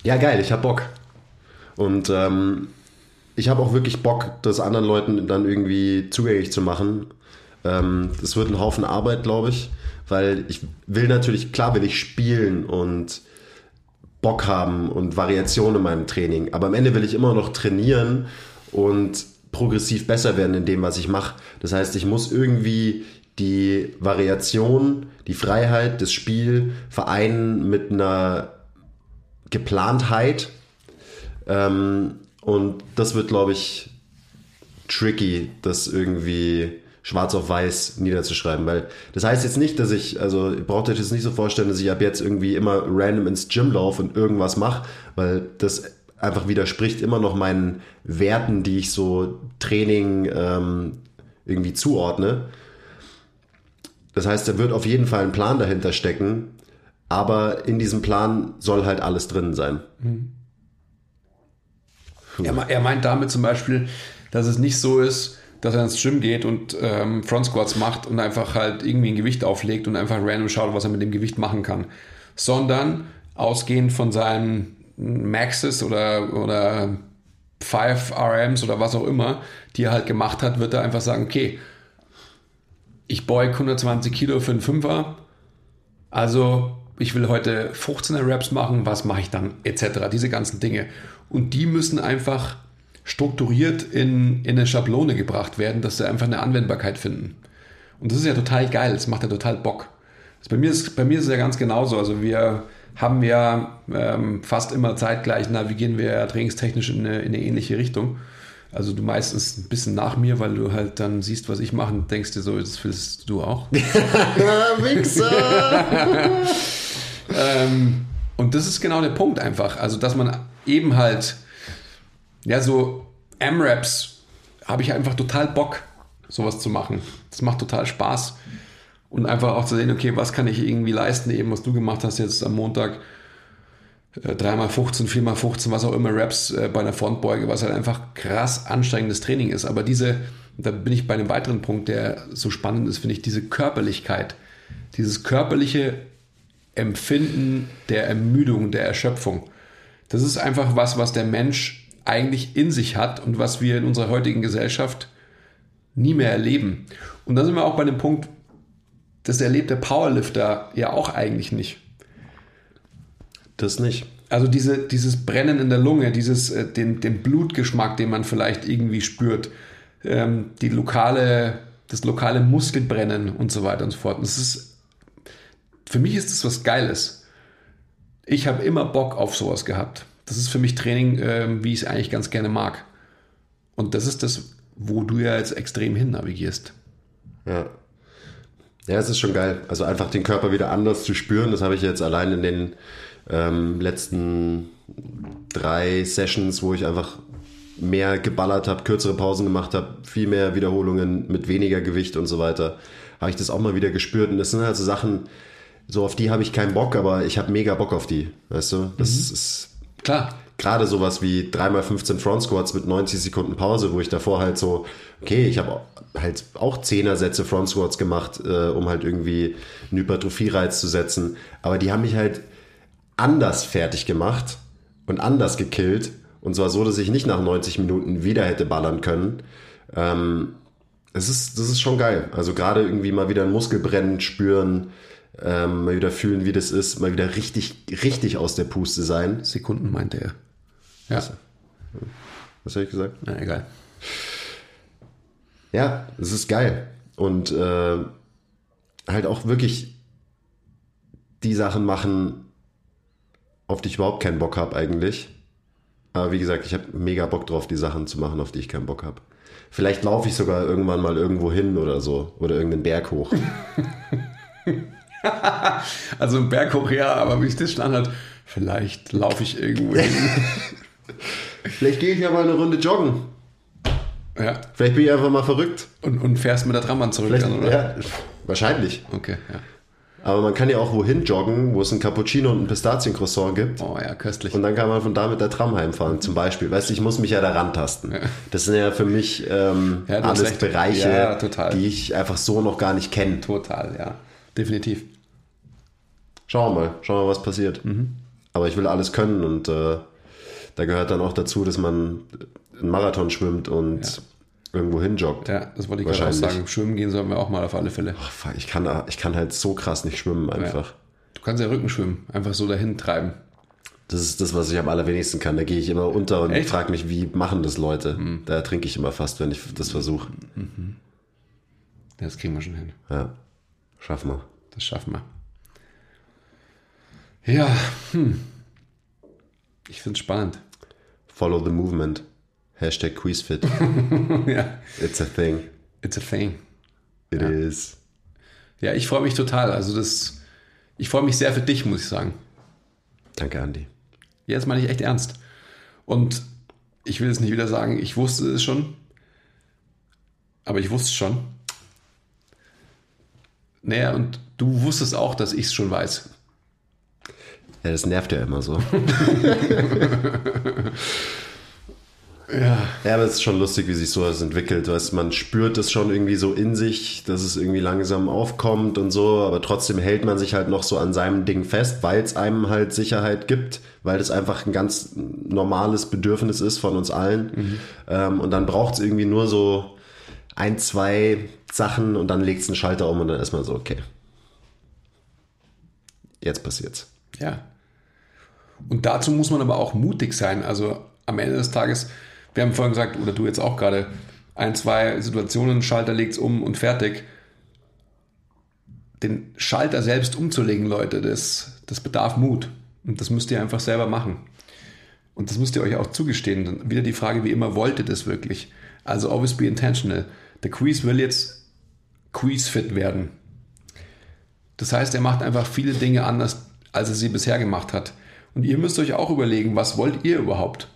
Ja, geil, ich hab Bock. Und ähm, ich habe auch wirklich Bock, das anderen Leuten dann irgendwie zugänglich zu machen. Ähm, das wird ein Haufen Arbeit, glaube ich, weil ich will natürlich, klar will ich spielen und Bock haben und Variation in meinem Training, aber am Ende will ich immer noch trainieren und progressiv besser werden in dem, was ich mache. Das heißt, ich muss irgendwie die Variation, die Freiheit, das Spiel vereinen mit einer Geplantheit. Ähm, und das wird, glaube ich, tricky, das irgendwie schwarz auf weiß niederzuschreiben, weil das heißt jetzt nicht, dass ich, also ihr braucht euch das nicht so vorstellen, dass ich ab jetzt irgendwie immer random ins Gym laufe und irgendwas mache, weil das einfach widerspricht immer noch meinen Werten, die ich so Training ähm, irgendwie zuordne. Das heißt, da wird auf jeden Fall ein Plan dahinter stecken, aber in diesem Plan soll halt alles drin sein. Er, me- er meint damit zum Beispiel, dass es nicht so ist, dass er ins Gym geht und ähm, Front Squats macht und einfach halt irgendwie ein Gewicht auflegt und einfach random schaut, was er mit dem Gewicht machen kann. Sondern ausgehend von seinen Maxes oder, oder 5 RMs oder was auch immer, die er halt gemacht hat, wird er einfach sagen, okay, ich beug 120 Kilo für einen Fünfer, also ich will heute 15er Reps machen, was mache ich dann, etc. Diese ganzen Dinge. Und die müssen einfach strukturiert in, in eine Schablone gebracht werden, dass sie einfach eine Anwendbarkeit finden. Und das ist ja total geil, das macht ja total Bock. Das bei, mir ist, bei mir ist es ja ganz genauso. Also wir haben ja ähm, fast immer zeitgleich navigieren wir ja trainingstechnisch in eine, in eine ähnliche Richtung. Also du meistens ein bisschen nach mir, weil du halt dann siehst, was ich mache und denkst dir so, das willst du auch. Wichser! Ähm, und das ist genau der Punkt einfach. Also, dass man eben halt, ja, so M-Raps habe ich einfach total Bock, sowas zu machen. Das macht total Spaß. Und einfach auch zu sehen, okay, was kann ich irgendwie leisten, eben was du gemacht hast jetzt am Montag. äh, 3x15, 4x15, was auch immer, Raps äh, bei einer Frontbeuge, was halt einfach krass anstrengendes Training ist. Aber diese, da bin ich bei einem weiteren Punkt, der so spannend ist, finde ich, diese Körperlichkeit, dieses körperliche Empfinden der Ermüdung, der Erschöpfung. Das ist einfach was, was der Mensch eigentlich in sich hat und was wir in unserer heutigen Gesellschaft nie mehr erleben. Und da sind wir auch bei dem Punkt, das erlebt der Powerlifter ja auch eigentlich nicht. Das nicht. Also diese, dieses Brennen in der Lunge, dieses, äh, den, den Blutgeschmack, den man vielleicht irgendwie spürt, ähm, die lokale, das lokale Muskelbrennen und so weiter und so fort. Und das ist, für mich ist das was Geiles. Ich habe immer Bock auf sowas gehabt. Das ist für mich Training, ähm, wie ich es eigentlich ganz gerne mag. Und das ist das, wo du ja jetzt extrem hin navigierst. Ja. Ja, es ist schon geil. Also einfach den Körper wieder anders zu spüren, das habe ich jetzt allein in den ähm, letzten drei Sessions, wo ich einfach mehr geballert habe, kürzere Pausen gemacht habe, viel mehr Wiederholungen mit weniger Gewicht und so weiter, habe ich das auch mal wieder gespürt. Und das sind halt so Sachen, so auf die habe ich keinen Bock, aber ich habe mega Bock auf die. Weißt du? Das ist Klar. gerade sowas wie 3x15 Front Squats mit 90 Sekunden Pause, wo ich davor halt so, okay, ich habe halt auch 10er Sätze Front Squats gemacht, äh, um halt irgendwie einen Hypertrophie-Reiz zu setzen. Aber die haben mich halt anders fertig gemacht und anders gekillt. Und zwar so, dass ich nicht nach 90 Minuten wieder hätte ballern können. Ähm, es ist, das ist schon geil. Also gerade irgendwie mal wieder ein Muskelbrennen spüren, ähm, mal wieder fühlen, wie das ist, mal wieder richtig, richtig aus der Puste sein. Sekunden meinte er. Ja. Was habe ich gesagt? Na, egal. Ja, es ist geil. Und äh, halt auch wirklich die Sachen machen, auf die ich überhaupt keinen Bock habe eigentlich. Aber wie gesagt, ich habe mega Bock drauf, die Sachen zu machen, auf die ich keinen Bock habe. Vielleicht laufe ich sogar irgendwann mal irgendwo hin oder so. Oder irgendeinen Berg hoch. Also ein Berg hoch, ja, aber wie ich das Standard, vielleicht laufe ich irgendwo hin. Vielleicht gehe ich ja mal eine Runde joggen. ja. Vielleicht bin ich einfach mal verrückt. Und, und fährst mit der Trambahn zurück Vielleicht, dann, oder? ja, wahrscheinlich. Okay, ja. Aber man kann ja auch wohin joggen, wo es ein Cappuccino und ein Pistaziencroissant gibt. Oh ja, köstlich. Und dann kann man von da mit der Tram heimfahren, zum Beispiel. Weißt du, ich muss mich ja da rantasten. Das sind ja für mich ähm, Ja, alles. Bereiche, Ja, total. die ich einfach so noch gar nicht kenne. Total, ja. Definitiv. Schauen wir mal, schauen wir mal, was passiert. Mhm. Aber ich will alles können und äh, da gehört dann auch dazu, dass man einen Marathon schwimmt und irgendwo hinjoggt. Ja, das wollte ich gerade auch sagen. Schwimmen gehen sollen wir auch mal auf alle Fälle. Ach, ich, kann, ich kann halt so krass nicht schwimmen einfach. Du kannst ja Rücken schwimmen, einfach so dahin treiben. Das ist das, was ich am allerwenigsten kann. Da gehe ich immer unter und frage mich, wie machen das Leute? Da ertrinke ich immer fast, wenn ich das versuche. Das kriegen wir schon hin. Ja, schaffen wir. Das schaffen wir. Ja, hm. Ich finde es spannend. Follow the movement. Hashtag QuizFit. ja, It's a thing. it's a thing. It is. Ja, ich freue mich total. Also das, ich freue mich sehr für dich, muss ich sagen. Danke, Andi. Jetzt meine ich echt ernst. Und ich will es nicht wieder sagen, ich wusste es schon. Aber ich wusste es schon. Naja, und du wusstest auch, dass ich es schon weiß. Ja, das nervt ja immer so. Ja. Ja, aber es ist schon lustig, wie sich sowas entwickelt. Weißt, man spürt es schon irgendwie so in sich, dass es irgendwie langsam aufkommt und so, aber trotzdem hält man sich halt noch so an seinem Ding fest, weil es einem halt Sicherheit gibt, weil es einfach ein ganz normales Bedürfnis ist von uns allen. Ähm, und dann braucht es irgendwie nur so ein, zwei Sachen und dann legt es einen Schalter um und dann ist man so, okay. Jetzt passiert's. Ja. Und dazu muss man aber auch mutig sein. Also am Ende des Tages, wir haben vorhin gesagt, oder du jetzt auch gerade, ein, zwei Situationen, Schalter legt's um und fertig. Den Schalter selbst umzulegen, Leute, das, das bedarf Mut. Und das müsst ihr einfach selber machen. Und das müsst ihr euch auch zugestehen. Dann wieder die Frage, wie immer, wollt ihr das wirklich? Also always be intentional. Der Quiz will jetzt Quiz-fit werden. Das heißt, er macht einfach viele Dinge anders, als er sie bisher gemacht hat. Und ihr müsst euch auch überlegen, was wollt ihr überhaupt?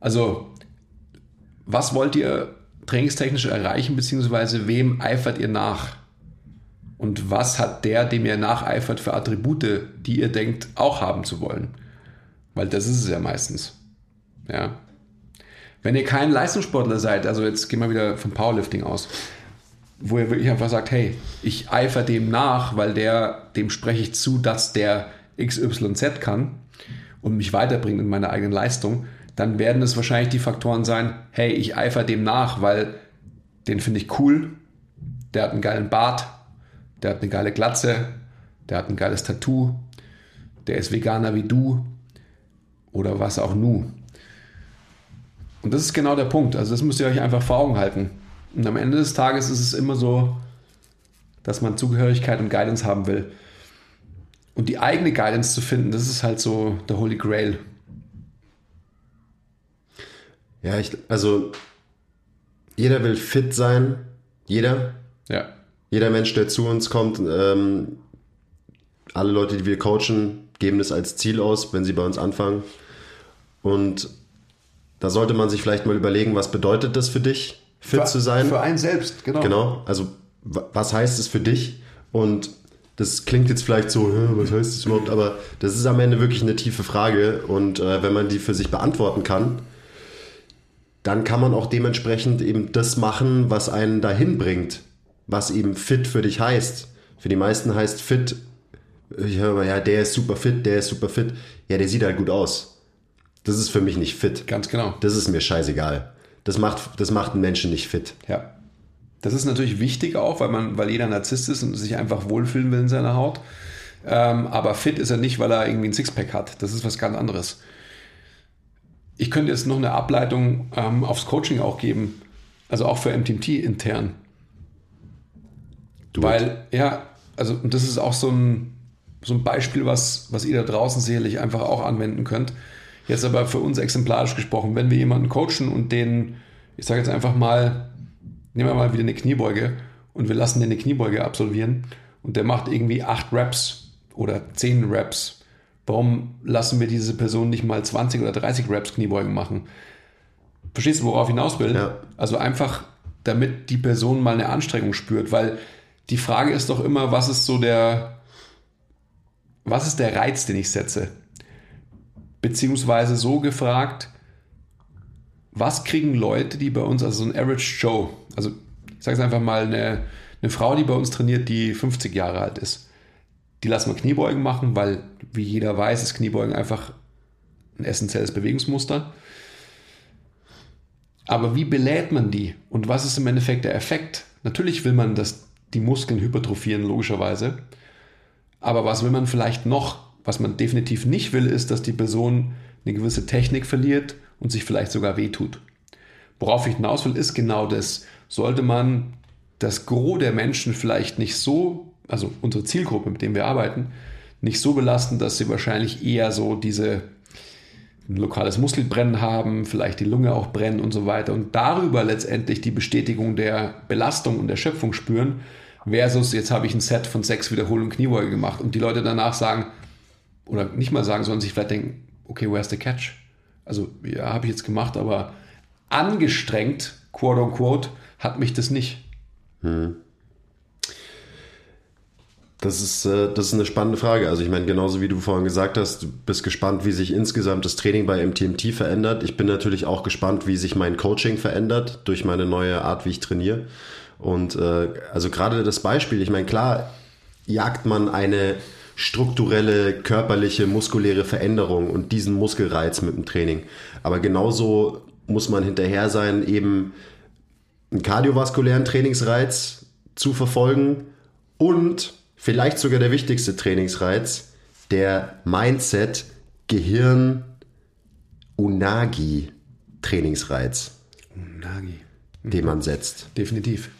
Also, was wollt ihr trainingstechnisch erreichen, beziehungsweise wem eifert ihr nach? Und was hat der, dem ihr nacheifert, für Attribute, die ihr denkt, auch haben zu wollen? Weil das ist es ja meistens. Ja. Wenn ihr kein Leistungssportler seid, also jetzt gehen wir wieder vom Powerlifting aus, wo ihr wirklich einfach sagt, hey, ich eifer dem nach, weil der, dem spreche ich zu, dass der XYZ kann und mich weiterbringt in meiner eigenen Leistung, dann werden es wahrscheinlich die Faktoren sein, hey, ich eifer dem nach, weil den finde ich cool, der hat einen geilen Bart, der hat eine geile Glatze, der hat ein geiles Tattoo, der ist Veganer wie du oder was auch nu. Und das ist genau der Punkt. Also das müsst ihr euch einfach vor Augen halten. Und am Ende des Tages ist es immer so, dass man Zugehörigkeit und Guidance haben will. Und die eigene Guidance zu finden, das ist halt so der Holy Grail. Ja, ich, also jeder will fit sein. Jeder. Ja. Jeder Mensch, der zu uns kommt, ähm, alle Leute, die wir coachen, geben das als Ziel aus, wenn sie bei uns anfangen. Und da sollte man sich vielleicht mal überlegen, was bedeutet das für dich, fit zu sein? Für einen selbst, genau. Genau, also wa- was heißt es für dich? Und das klingt jetzt vielleicht so, "Hä, was heißt das überhaupt? Aber das ist am Ende wirklich eine tiefe Frage. Und äh, wenn man die für sich beantworten kann, dann kann man auch dementsprechend eben das machen, was einen dahin bringt, was eben fit für dich heißt. Für die meisten heißt fit, ich höre mal, ja, der ist super fit, der ist super fit. Ja, der sieht halt gut aus. Das ist für mich nicht fit. Ganz genau. Das ist mir scheißegal. Das macht, das macht einen Menschen nicht fit. Ja. Das ist natürlich wichtig auch, weil man, weil jeder Narzisst ist und sich einfach wohlfühlen will in seiner Haut. Ähm, aber fit ist er nicht, weil er irgendwie ein Sixpack hat. Das ist was ganz anderes. ich könnte jetzt noch eine Ableitung ähm, aufs Coaching auch geben, also auch für MTMT intern. Du Weil, ja, also und das ist auch so ein, so ein Beispiel, was, was ihr da draußen sicherlich einfach auch anwenden könnt. Jetzt aber für uns exemplarisch gesprochen, wenn wir jemanden coachen und den, ich sage jetzt einfach mal, nehmen wir mal wieder eine Kniebeuge und wir lassen den eine Kniebeuge absolvieren und der macht irgendwie acht Reps oder zehn Reps. Warum lassen wir diese Person nicht mal 20 oder 30 Reps Kniebeugen machen? Verstehst du, worauf ich hinaus will? Ja. Also einfach, damit die Person mal eine Anstrengung spürt, weil die Frage ist doch immer, was ist so der, was ist der Reiz, den ich setze? Beziehungsweise so gefragt, was kriegen Leute, die bei uns, also so ein Average Joe, also ich sage es einfach mal, eine, eine Frau, die bei uns trainiert, die 50 Jahre alt ist, die lassen wir Kniebeugen machen, weil, wie jeder weiß, ist Kniebeugen einfach ein essentielles Bewegungsmuster. Aber wie belädt man die? Und was ist im Endeffekt der Effekt? Natürlich will man, dass die Muskeln hypertrophieren, logischerweise. Aber was will man vielleicht noch? Was man definitiv nicht will, ist, dass die Person eine gewisse Technik verliert und sich vielleicht sogar wehtut. Worauf ich hinaus will, ist genau das. Sollte man das Gros der Menschen vielleicht nicht so, also unsere Zielgruppe, mit dem wir arbeiten, nicht so belasten, dass sie wahrscheinlich eher so diese ein lokales Muskelbrennen haben, vielleicht die Lunge auch brennen und so weiter und darüber letztendlich die Bestätigung der Belastung und der Schöpfung spüren, versus jetzt habe ich ein Set von sechs Wiederholungen Kniebeuge gemacht und die Leute danach sagen, oder nicht mal sagen, sondern sich vielleicht denken, okay, where's the catch? Also, ja, habe ich jetzt gemacht, aber angestrengt, quote unquote, hat mich das nicht. Hm. Das ist, äh, das ist eine spannende Frage. Also ich meine, genauso wie du vorhin gesagt hast, du bist gespannt, wie sich insgesamt das Training bei MTMT verändert. Ich bin natürlich auch gespannt, wie sich mein Coaching verändert durch meine neue Art, wie ich trainiere. Und äh, also gerade das Beispiel, ich meine, klar jagt man eine strukturelle, körperliche, muskuläre Veränderung und diesen Muskelreiz mit dem Training. Aber genauso muss man hinterher sein, eben einen kardiovaskulären Trainingsreiz zu verfolgen und vielleicht sogar der wichtigste Trainingsreiz, der Mindset, Gehirn, Unagi Trainingsreiz. Unagi. Mhm. Den man setzt. Definitiv.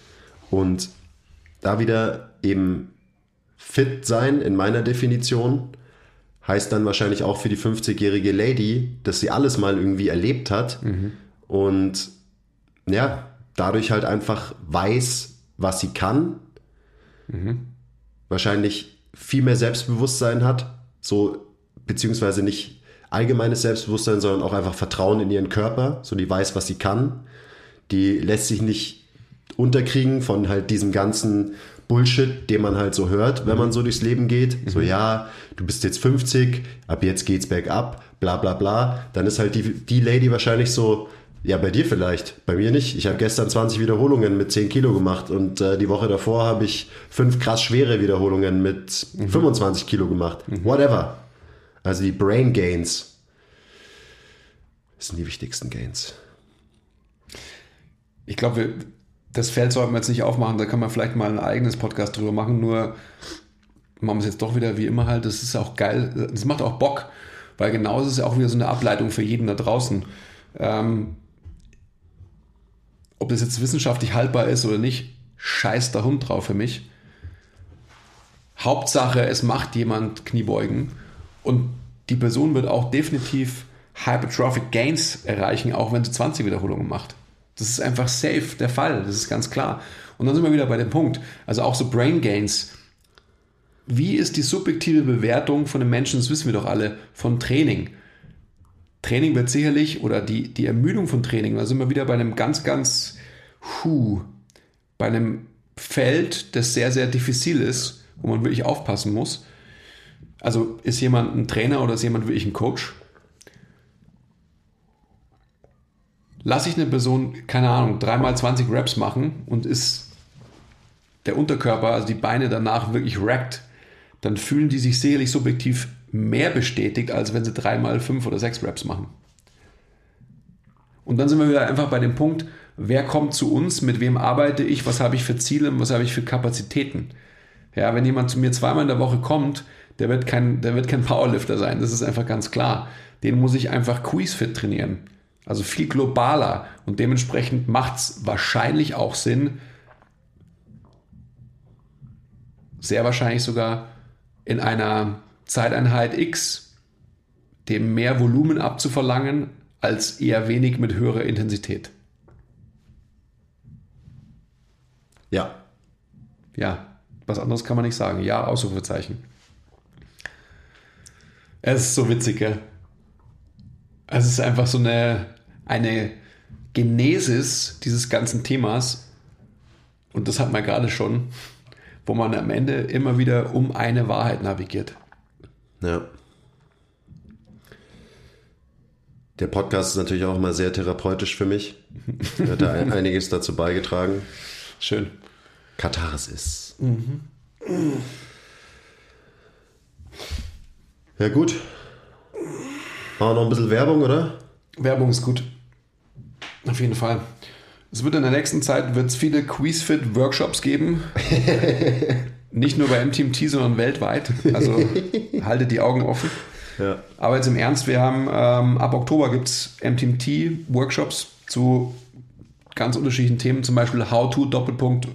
Und da wieder eben fit sein in meiner Definition heißt dann wahrscheinlich auch für die 50-jährige Lady, dass sie alles mal irgendwie erlebt hat mhm. und ja, dadurch halt einfach weiß, was sie kann. Mhm. Wahrscheinlich viel mehr Selbstbewusstsein hat, so beziehungsweise nicht allgemeines Selbstbewusstsein, sondern auch einfach Vertrauen in ihren Körper, so die weiß, was sie kann. Die lässt sich nicht unterkriegen von halt diesem ganzen Bullshit, den man halt so hört, wenn man so durchs Leben geht. Mhm. So, ja, du bist jetzt 50, ab jetzt geht's bergab, bla bla bla. Dann ist halt die, die Lady wahrscheinlich so, ja, bei dir vielleicht, bei mir nicht. Ich habe gestern 20 Wiederholungen mit 10 Kilo gemacht und äh, die Woche davor habe ich fünf krass schwere Wiederholungen mit mhm. 25 Kilo gemacht. Mhm. Whatever. Also die Brain Gains sind die wichtigsten Gains. Ich glaube, das Feld sollten wir jetzt nicht aufmachen, da kann man vielleicht mal ein eigenes Podcast drüber machen, nur machen wir es jetzt doch wieder wie immer halt, das ist auch geil, das macht auch Bock, weil genauso ist es auch wieder so eine Ableitung für jeden da draußen. Ähm, ob das jetzt wissenschaftlich haltbar ist oder nicht, scheiß der Hund drauf für mich. Hauptsache, es macht jemand Kniebeugen und die Person wird auch definitiv Hypertrophic Gains erreichen, auch wenn sie 20 Wiederholungen macht. Das ist einfach safe der Fall, das ist ganz klar. Und dann sind wir wieder bei dem Punkt, also auch so Brain Gains. Wie ist die subjektive Bewertung von den Menschen, das wissen wir doch alle, von Training? Training wird sicherlich, oder die, die Ermüdung von Training, da sind wir wieder bei einem ganz, ganz, hu, bei einem Feld, das sehr, sehr diffizil ist, wo man wirklich aufpassen muss. Also ist jemand ein Trainer oder ist jemand wirklich ein Coach? Lasse ich eine Person, keine Ahnung, dreimal 20 Reps machen und ist der Unterkörper, also die Beine danach wirklich wrecked, dann fühlen die sich sicherlich subjektiv mehr bestätigt, als wenn sie dreimal fünf oder sechs Reps machen. Und dann sind wir wieder einfach bei dem Punkt, wer kommt zu uns, mit wem arbeite ich, was habe ich für Ziele, was habe ich für Kapazitäten. Ja, wenn jemand zu mir zweimal in der Woche kommt, der wird kein, der wird kein Powerlifter sein. Das ist einfach ganz klar. Den muss ich einfach Quizfit trainieren. Also viel globaler. Und dementsprechend macht es wahrscheinlich auch Sinn, sehr wahrscheinlich sogar in einer Zeiteinheit X dem mehr Volumen abzuverlangen, als eher wenig mit höherer Intensität. Ja. Ja, was anderes kann man nicht sagen. Ja, Ausrufezeichen. Es ist so witzig, gell? Es ist einfach so eine, eine Genesis dieses ganzen Themas. Und das hat man gerade schon, wo man am Ende immer wieder um eine Wahrheit navigiert. Ja. Der Podcast ist natürlich auch immer sehr therapeutisch für mich. Hat da ein- einiges dazu beigetragen. Schön. Katharsis. Ja, gut. Machen wir noch ein bisschen Werbung, oder? Werbung ist gut. Auf jeden Fall. Es wird in der nächsten Zeit wird's viele Quizfit-Workshops geben. Nicht nur bei MTMT, sondern weltweit. Also haltet die Augen offen. Ja. Aber jetzt im Ernst, wir haben ähm, ab Oktober gibt es MTMT-Workshops zu ganz unterschiedlichen Themen, zum Beispiel How to Doppelpunkt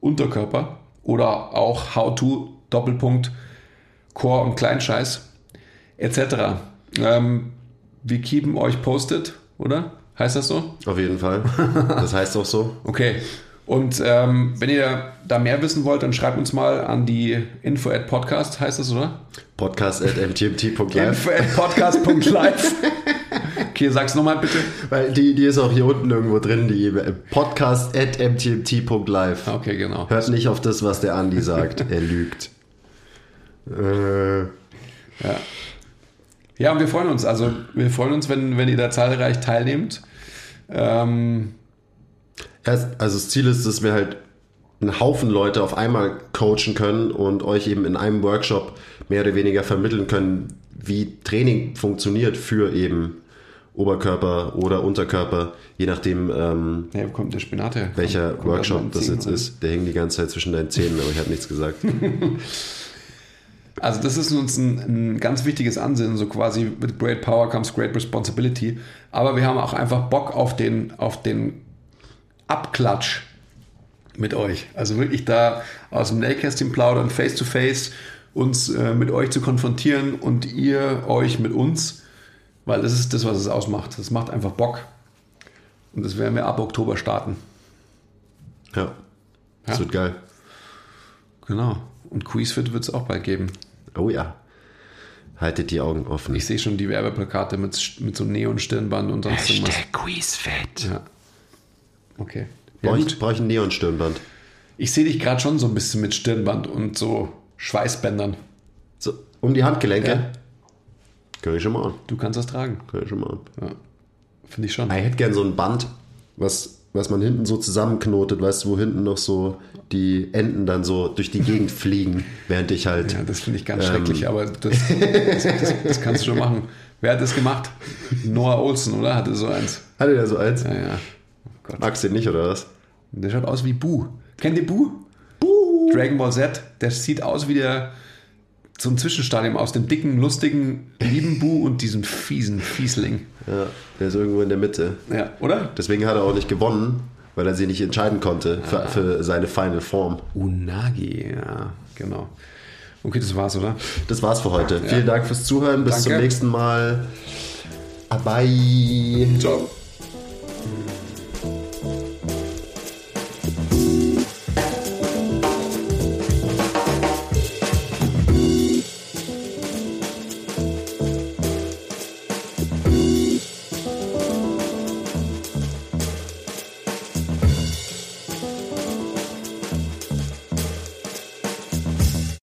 Unterkörper oder auch How to Doppelpunkt Core und Kleinscheiß etc. Ähm, wir keepen euch posted, oder? Heißt das so? Auf jeden Fall. Das heißt auch so. Okay. Und ähm, wenn ihr da mehr wissen wollt, dann schreibt uns mal an die info at podcast, heißt das, oder? Podcast at mtmt.live. Info at podcast.live. okay, sag's nochmal bitte. Weil die, die ist auch hier unten irgendwo drin, die E-Mail. Podcast at mtmt.live. Okay, genau. Hört nicht auf das, was der Andi sagt. Er lügt. Äh, Ja. Ja, und wir freuen uns. Also, wir freuen uns, wenn, wenn ihr da zahlreich teilnehmt. Ähm, erst, also das Ziel ist, dass wir halt einen Haufen Leute auf einmal coachen können und euch eben in einem Workshop mehr oder weniger vermitteln können, wie Training funktioniert für eben Oberkörper oder Unterkörper, je nachdem, ähm, ja, kommt der Spinat her? welcher Kommt- kommt Workshop das jetzt ist. Der hing die ganze Zeit zwischen deinen Zähnen, aber ich habe nichts gesagt. Also das ist uns ein, ein ganz wichtiges Ansinnen, so quasi with great power comes great responsibility. Aber wir haben auch einfach Bock auf den, auf den Abklatsch mit euch. Also wirklich da aus dem Nähkästchen plaudern, face to face, uns äh, mit euch zu konfrontieren und ihr euch mit uns, weil das ist das, was es ausmacht. Das macht einfach Bock. Und das werden wir ab Oktober starten. Ja, das Ja. wird geil. Genau. Und Quizfit wird es auch bald geben. Oh ja. Haltet die Augen offen. Ich sehe schon die Werbeplakate mit, mit so Neon-Stirnband und sonst irgendwas. Quizfett. Ja. Okay. Brauche ich, brauch ich ein Neonstirnband? Ich sehe dich gerade schon so ein bisschen mit Stirnband und so Schweißbändern. So, um die Handgelenke? Ja. Kann ich schon mal an. Du kannst das tragen. Kann ich schon mal an. Ja. Finde ich schon. Ich hätte gern so ein Band, was, was man hinten so zusammenknotet, weißt du, wo hinten noch so die Enden dann so durch die Gegend fliegen, während ich halt. Ja, das finde ich ganz Ähm. schrecklich, aber das, das, das, das kannst du schon machen. Wer hat das gemacht? Noah Olsen, oder? Hatte so eins. Hatte der so eins? Ja, ja. Oh. Magst du den nicht, oder was? Der schaut aus wie Bu. Kennt ihr Bu? Bu. Dragon Ball Z. Der sieht aus wie der so ein Zwischenstadium aus dem dicken, lustigen, lieben Bu und diesem fiesen Fiesling. Ja, der ist irgendwo in der Mitte. Ja, oder? Deswegen hat er auch nicht gewonnen, weil er sich nicht entscheiden konnte Ah. für, für seine Final Form. Unagi, ja, genau. Okay, das war's, oder? Das war's für heute. Vielen Dank fürs Zuhören. Bis Danke. zum nächsten Mal. Bye. Ciao.